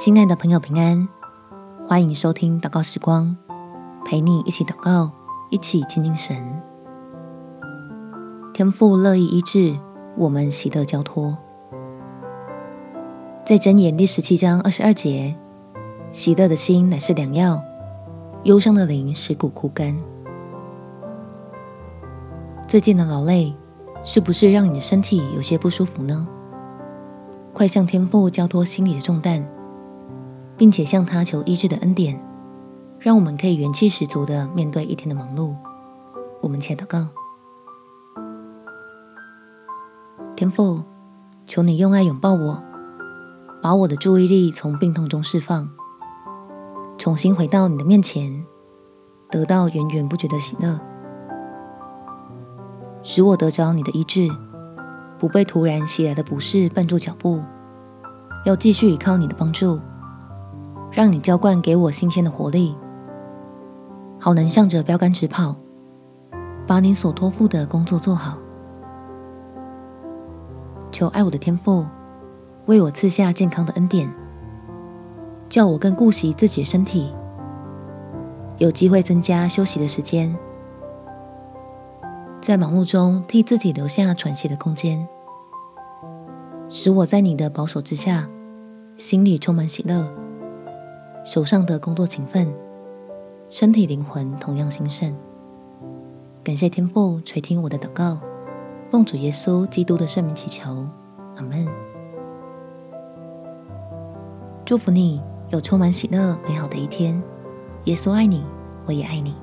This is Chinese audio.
亲爱的朋友，平安！欢迎收听祷告时光，陪你一起祷告，一起亲近神。天父乐意医治，我们喜乐交托。在箴言第十七章二十二节，喜乐的心乃是良药，忧伤的灵使骨枯干。最近的劳累，是不是让你的身体有些不舒服呢？快向天父交托心里的重担。并且向他求医治的恩典，让我们可以元气十足的面对一天的忙碌。我们且祷告：天父，求你用爱拥抱我，把我的注意力从病痛中释放，重新回到你的面前，得到源源不绝的喜乐，使我得着你的医治，不被突然袭来的不适绊住脚步，要继续依靠你的帮助。让你浇灌给我新鲜的活力，好能向着标杆直跑，把你所托付的工作做好。求爱我的天父为我赐下健康的恩典，叫我更顾惜自己的身体，有机会增加休息的时间，在忙碌中替自己留下喘息的空间，使我在你的保守之下，心里充满喜乐。手上的工作勤奋，身体灵魂同样兴盛。感谢天父垂听我的祷告，奉主耶稣基督的圣名祈求，阿门。祝福你有充满喜乐美好的一天。耶稣爱你，我也爱你。